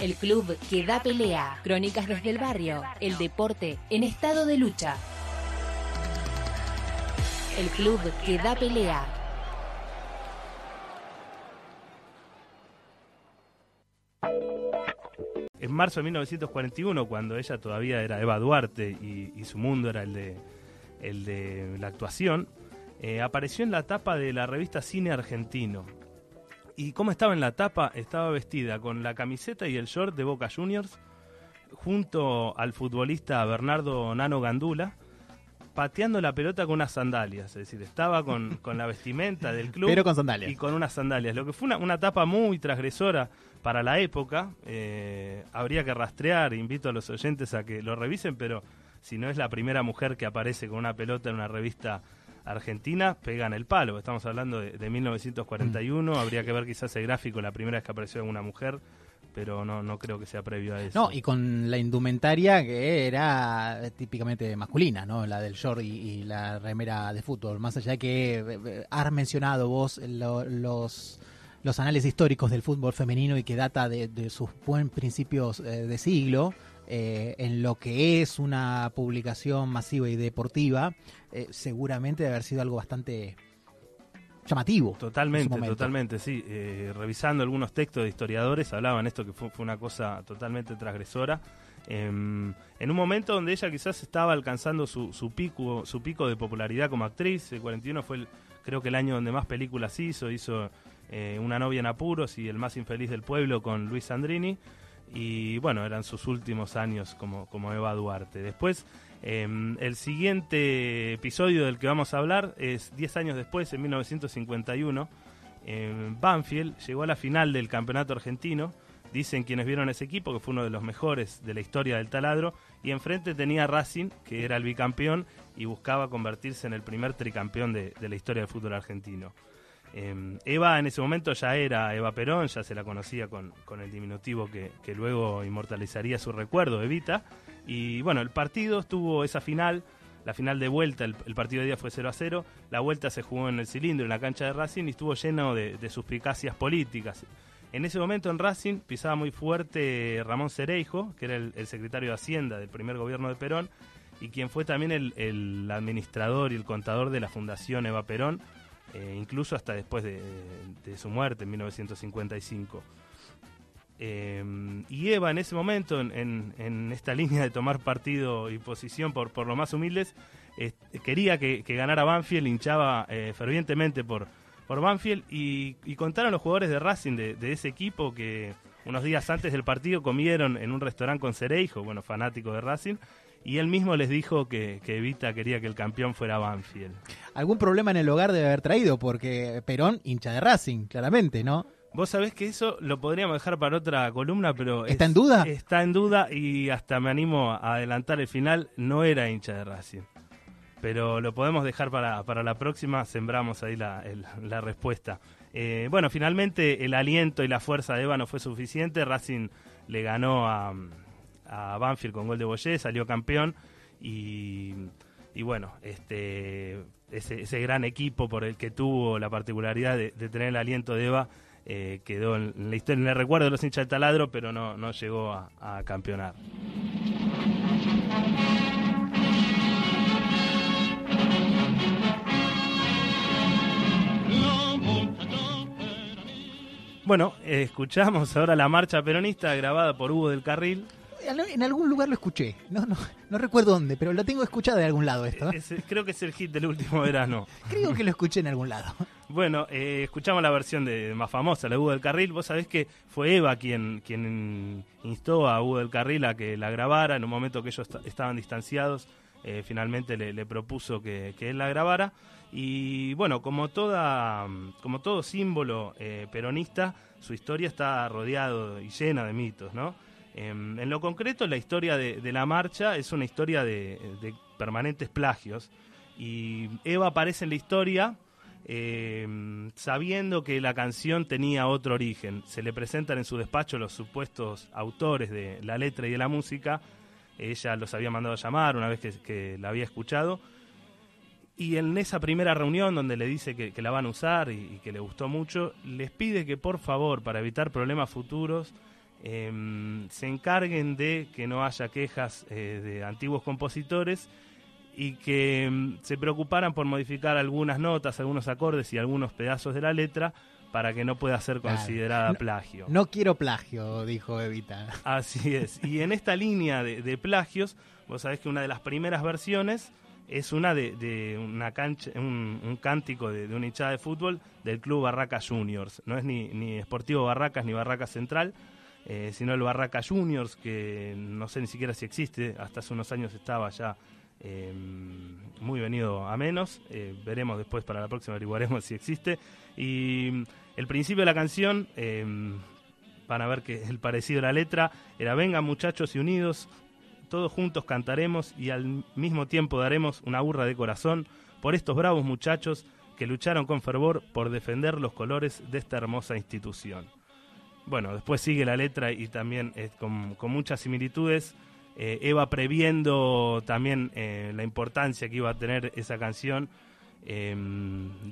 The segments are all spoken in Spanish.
El club que da pelea. Crónicas desde el barrio. El deporte en estado de lucha. El club que da pelea. En marzo de 1941, cuando ella todavía era Eva Duarte y, su mundo era el de, el de la actuación, eh, apareció en la tapa de la revista Cine Argentino. ¿Y cómo estaba en la tapa? Estaba vestida con la camiseta y el short de Boca Juniors, junto al futbolista Bernardo Nano Gandula, pateando la pelota con unas sandalias. Es decir, estaba con, la vestimenta del club. Pero con sandalias. Y con unas sandalias. Lo que fue una, tapa muy transgresora para la época. Eh, habría que rastrear, invito a los oyentes a que lo revisen, pero si no es la primera mujer que aparece con una pelota en una revista argentina, pegan el palo. Estamos hablando de, 1941, mm. habría que ver quizás el gráfico la primera vez que apareció una mujer pero no, no creo que sea previo a eso. No, y con la indumentaria que era típicamente masculina, ¿no? La del short y, la remera de fútbol. Más allá de que eh, eh, has mencionado vos los los anales históricos del fútbol femenino y que data de, sus buen principios eh, de siglo, en lo que es una publicación masiva y deportiva, seguramente debe haber sido algo bastante llamativo. Totalmente, totalmente, sí. Eh, revisando algunos textos de historiadores hablaban esto que fue, una cosa totalmente transgresora. Em, en un momento donde ella quizás estaba alcanzando su, su, pico, su pico de popularidad como actriz, el 41 fue creo que el año donde más películas hizo, hizo eh, Una novia en apuros y El más infeliz del pueblo con Luis Sandrini y bueno, eran sus últimos años como, como Eva Duarte. Después Em, el siguiente episodio del que vamos a hablar es 10 años después, en 1951. Banfield llegó a la final del campeonato argentino. Dicen quienes vieron ese equipo que fue uno de los mejores de la historia del taladro. Y enfrente tenía Racing, que era el bicampeón y buscaba convertirse en el primer tricampeón de, la historia del fútbol argentino. Em, Eva en ese momento ya era Eva Perón, ya se la conocía con, el diminutivo que, luego inmortalizaría su recuerdo, Evita. Y bueno, el partido estuvo esa final, la final de vuelta, el, partido de día fue 0 a 0, la vuelta se jugó en el cilindro, en la cancha de Racing, y estuvo lleno de, suspicacias políticas. En ese momento en Racing pisaba muy fuerte Ramón Cereijo, que era el, secretario de Hacienda del primer gobierno de Perón, y quien fue también el, administrador y el contador de la Fundación Eva Perón, eh, incluso hasta después de, de su muerte en 1955. Eh, y Eva en ese momento, en, esta línea de tomar partido y posición por, por los más humildes, quería que, ganara Banfield, hinchaba eh, fervientemente por, por Banfield y, contaron los jugadores de Racing de, ese equipo que unos días antes del partido comieron en un restaurante con Cereijo, bueno, fanático de Racing, y él mismo les dijo que, que, Evita quería que el campeón fuera Banfield. Algún problema en el hogar debe haber traído, porque Perón hincha de Racing, claramente, ¿no? Vos sabés que eso lo podríamos dejar para otra columna, pero... ¿Está en duda? Está en duda y hasta me animo a adelantar el final, no era hincha de Racing. Pero lo podemos dejar para, para la próxima, sembramos ahí la, la respuesta. Eh, bueno, finalmente el aliento y la fuerza de Eva no fue suficiente, Racing le ganó a, a Banfield con gol de Boyé, salió campeón y, y bueno, este, ese, gran equipo por el que tuvo la particularidad de, tener el aliento de Eva eh, quedó en la historia, en el recuerdo de los hinchas del taladro, pero no, no llegó a, campeonar. Bueno, escuchamos ahora la marcha peronista grabada por Hugo del Carril en algún lugar lo escuché. No, no, no recuerdo dónde, pero lo tengo escuchado de algún lado esto. creo que es el hit del último verano. creo que lo escuché en algún lado. Bueno, eh, escuchamos la versión de, más famosa, la Hugo del Carril. Vos sabés que fue Eva quien, quien instó a Hugo del Carril a que la grabara en un momento que ellos estaban distanciados. Eh, finalmente le, propuso que, él la grabara. Y bueno, como, toda, como todo símbolo eh, peronista, su historia está rodeado y llena de mitos, ¿no? Em, en lo concreto, la historia de, la marcha es una historia de, permanentes plagios. Y Eva aparece en la historia em, sabiendo que la canción tenía otro origen. Se le presentan en su despacho los supuestos autores de la letra y de la música. Ella los había mandado a llamar una vez que, la había escuchado. Y en esa primera reunión donde le dice que, la van a usar y, que le gustó mucho, les pide que por favor, para evitar problemas futuros, em, se encarguen de que no haya quejas eh, de antiguos compositores y que em, se preocuparan por modificar algunas notas, algunos acordes y algunos pedazos de la letra para que no pueda ser Claro. considerada No- plagio. No quiero plagio, dijo Evita. Así es. Y en esta línea de, de plagios, vos sabés que una de las primeras versiones es una de, de una cancha, un, un cántico de, de una hinchada de fútbol del club Barracas Juniors. No es ni, ni Esportivo Barracas ni Barracas Central, eh, sino el Barracas Juniors, que no sé ni siquiera si existe, hasta hace unos años estaba ya eh, muy venido a menos. Eh, veremos después para la próxima, averiguaremos si existe. Y mm, el principio de la canción, eh, van a ver que el parecido a la letra era vengan muchachos y unidos, todos juntos cantaremos y al mismo tiempo daremos una burra de corazón por estos bravos muchachos que lucharon con fervor por defender los colores de esta hermosa institución. Bueno, después sigue la letra y también eh, con, con muchas similitudes. Eh, Eva previendo también eh, la importancia que iba a tener esa canción, eh,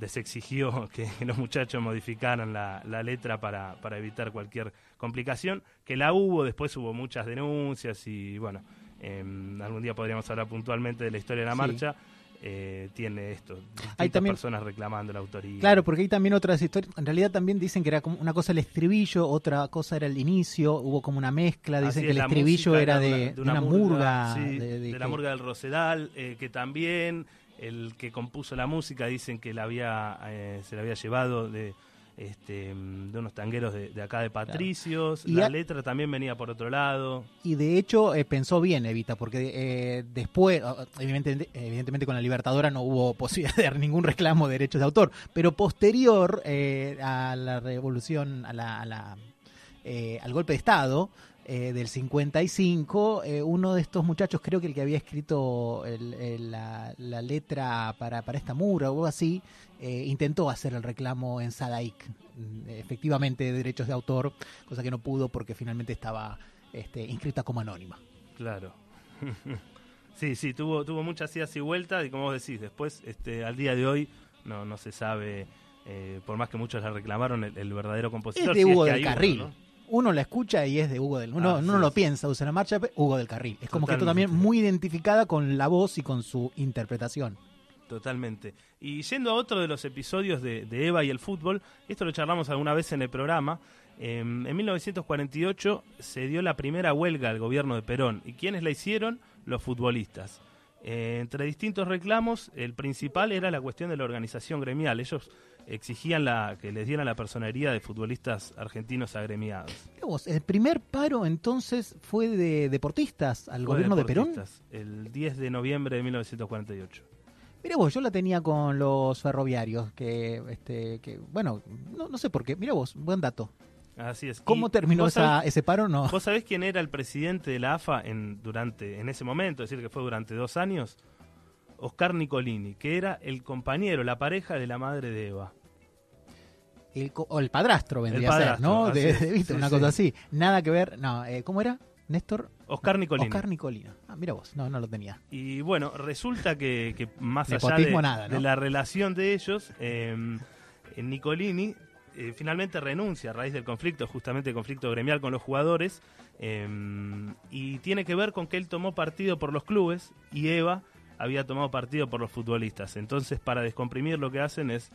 les exigió que los muchachos modificaran la, la letra para, para evitar cualquier complicación, que la hubo, después hubo muchas denuncias y bueno, eh, algún día podríamos hablar puntualmente de la historia de la Sí. marcha. Eh, tiene esto, distintas también- personas reclamando la autoría. Claro, porque hay también otras historias. En realidad también dicen que era como una cosa el estribillo, otra cosa era el inicio, hubo como una mezcla. Dicen Así que es, el estribillo era de, una- de una, murga. sí, de, de de la que- murga del Rosedal, eh, que también el que compuso la música dicen que la había, eh, se la había llevado de, este, mm, de unos tangueros de, de acá de Patricios. La a- letra también venía por otro lado. Y de hecho eh, pensó bien Evita, porque eh, después, evidentemente, evidentemente con la Libertadora no hubo posibilidad de dar ningún reclamo de derechos de autor, pero posterior eh, a la revolución, a la, a la, eh, al golpe de Estado eh, del 55, eh, uno de estos muchachos, creo que el que había escrito el- el- la, la letra para, para esta mura o algo así, eh, intentó hacer el reclamo en Sadaic, mm, efectivamente de derechos de autor, cosa que no pudo porque finalmente estaba este, inscrita como anónima. Claro. sí, sí, tuvo, tuvo muchas idas y vueltas y como vos decís, después, este, al día de hoy, no, no se sabe, eh, por más que muchos la reclamaron, el, el verdadero Es compositor. de si Hugo que del uno, Carril. ¿no? Uno la escucha y es de Hugo del Uno, Así uno no lo es. piensa, usa la marcha, Hugo del Carril. Es como que esto también muy identificada con la voz y con su interpretación. Totalmente. Y yendo a otro de los episodios de, de Eva y el fútbol, esto lo charlamos alguna vez en el programa. eh, en 1948 se dio la primera huelga al gobierno de Perón. ¿Y quiénes la hicieron? Los futbolistas. Eh, entre distintos reclamos, el principal era la cuestión de la organización gremial. Ellos exigían la, que les dieran la personería de futbolistas argentinos agremiados. Vos, el primer paro entonces fue de deportistas al Fue gobierno de Perón. deportistas, El 10 de noviembre de 1948. Mira vos, yo la tenía con los ferroviarios, que, este, que bueno, no, no sé por qué. Mira vos, buen dato. Así es. ¿Cómo Y terminó vos esa, sabés- ese paro? No. ¿Vos sabés quién era el presidente de la AFA en, durante, en ese momento? Es decir, que fue durante dos años. Oscar Nicolini, que era el compañero, la pareja de la madre de Eva. El, o el padrastro vendría a ser, padrastro, ¿no? De, de- ¿viste? sí, Una sí. cosa así. Nada que ver. No, eh, ¿cómo era? Néstor. Oscar Nicolini. Oscar Nicolino. Ah, mira vos, no, no lo tenía. Y bueno, resulta que, que más allá de, nada, ¿no? de la relación de ellos, eh, Nicolini eh, finalmente renuncia a raíz del conflicto, justamente el conflicto gremial con los jugadores, eh, y tiene que ver con que él tomó partido por los clubes y Eva había tomado partido por los futbolistas. Entonces, para descomprimir lo que hacen es,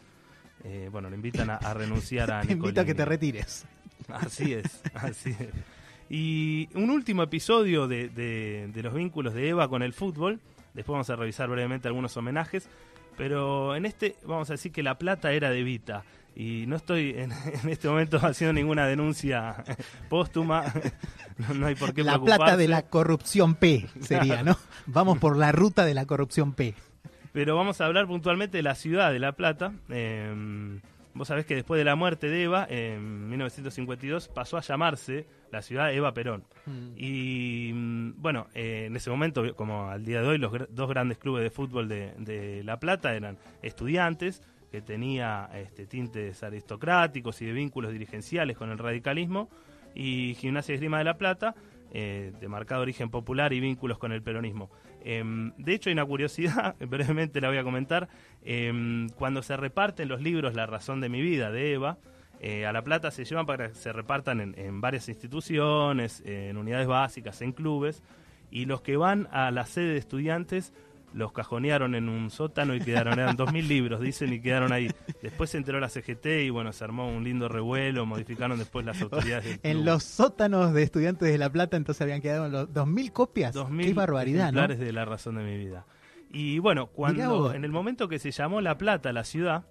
eh, bueno, le invitan a, a renunciar a Te invito a que te Nicolini. retires. Así es, así es. Y un último episodio de, de- de los vínculos de Eva con el fútbol. Después vamos a revisar brevemente algunos homenajes. Pero en este vamos a decir que la plata era de Vita. Y no estoy en, en este momento haciendo ninguna denuncia póstuma. No, no hay por qué La preocuparse. plata de la corrupción P sería, ¿no? Vamos por la ruta de la corrupción P. Pero vamos a hablar puntualmente de la ciudad de La Plata. Eh, vos sabés que después de la muerte de Eva, en 1952, pasó a llamarse la ciudad Eva Perón. Y mm, bueno, eh, en ese momento, como al día de hoy, los gr- dos grandes clubes de fútbol de, de La Plata eran estudiantes, que tenía este, tintes aristocráticos y de vínculos dirigenciales con el radicalismo, y Gimnasia y Esgrima de La Plata, eh, de marcado origen popular y vínculos con el peronismo. Em, de hecho, hay una curiosidad, brevemente la voy a comentar. Em, cuando se reparten los libros La razón de mi vida de Eva, Eh, a La Plata se llevan para que se repartan en, en varias instituciones, en unidades básicas, en clubes, y los que van a la sede de estudiantes los cajonearon en un sótano y quedaron, eran 2.000 libros, dicen, y quedaron ahí. Después se enteró la CGT y bueno, se armó un lindo revuelo, modificaron después las autoridades. del En club. los sótanos de estudiantes de La Plata entonces habían quedado los 2.000 copias. 2000 Qué barbaridad, ¿no? de la razón de mi vida. Y bueno, cuando en el momento que se llamó La Plata, la ciudad,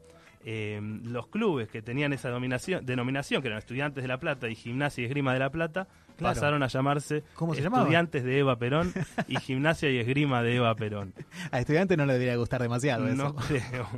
eh, los clubes que tenían esa denominación, que eran Estudiantes de La Plata y Gimnasia y Esgrima de La Plata, Claro. pasaron a llamarse ¿Cómo se llamaban? Estudiantes de Eva Perón y Gimnasia y Esgrima de Eva Perón. A estudiantes no le debería gustar demasiado No eso. creo.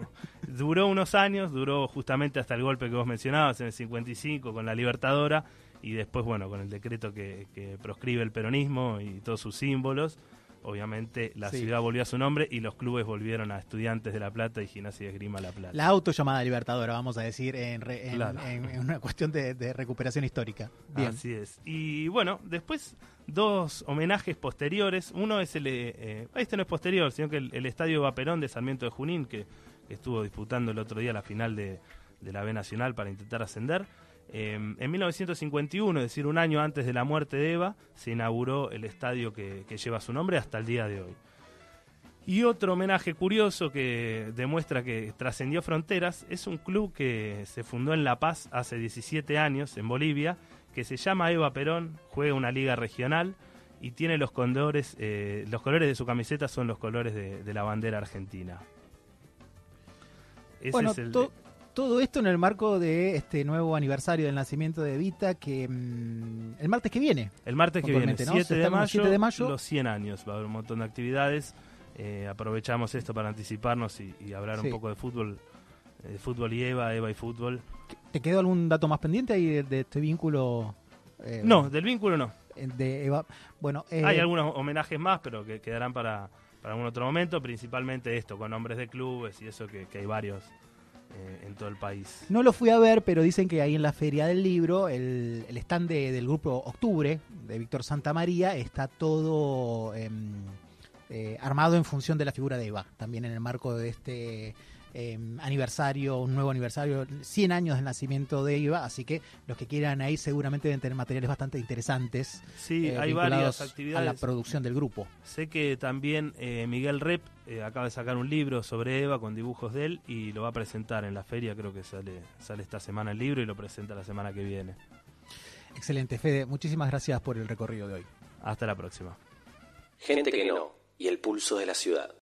Duró unos años, duró justamente hasta el golpe que vos mencionabas en el 55 con la Libertadora y después, bueno, con el decreto que, que proscribe el peronismo y todos sus símbolos. Obviamente la Sí. ciudad volvió a su nombre y los clubes volvieron a Estudiantes de La Plata y Gimnasia y Esgrima La Plata. La auto llamada Libertadora, vamos a decir, en, re- en- Claro. en- en una cuestión de, de recuperación histórica. Bien. Así es. Y bueno, después dos homenajes posteriores. Uno es el. eh, eh, este no es posterior, sino que el, el Estadio Eva Perón de Sarmiento de Junín, que, que estuvo disputando el otro día la final de, de la B Nacional para intentar ascender. Eh, en 1951, es decir, un año antes de la muerte de Eva, se inauguró el estadio que, que lleva su nombre hasta el día de hoy. Y otro homenaje curioso que demuestra que trascendió fronteras es un club que se fundó en La Paz hace 17 años, en Bolivia, que se llama Eva Perón, juega una liga regional y tiene los colores, eh, los colores de su camiseta son los colores de, de la bandera argentina. Ese bueno, es el to- todo esto en el marco de este nuevo aniversario del nacimiento de Evita, que mm, el martes que viene. el martes que viene, puntualmente, ¿no? 7 de, mayo, 7 de mayo. los 100 años, va a haber un montón de actividades. Eh, aprovechamos esto para anticiparnos y, y hablar Sí. un poco de fútbol, eh, de fútbol y Eva, Eva y fútbol. ¿Te quedó algún dato más pendiente ahí de, de este vínculo? eh, No, del vínculo no. De Eva. Bueno, eh, Hay algunos homenajes más, pero que quedarán para, para algún otro momento. Principalmente esto, con nombres de clubes y eso, que, que hay varios eh, en todo el país. No lo fui a ver, pero dicen que ahí en la Feria del Libro, el, stand de- del grupo Octubre, de Víctor Santamaría, está todo em, eh, armado en función de la figura de Eva. También en el marco de este em, aniversario, un nuevo aniversario, 100 años del nacimiento de Eva. Así que los que quieran ahí seguramente deben tener materiales bastante interesantes. Sí, eh, hay varias A la actividades. producción del grupo. Sé que también eh, Miguel Rep eh, acaba de sacar un libro sobre Eva con dibujos de él y lo va a presentar en la feria. Creo que sale, sale esta semana el libro y lo presenta la semana que viene. Excelente, Fede. Muchísimas gracias por el recorrido de hoy. Hasta la próxima. Gente que no y el pulso de la ciudad.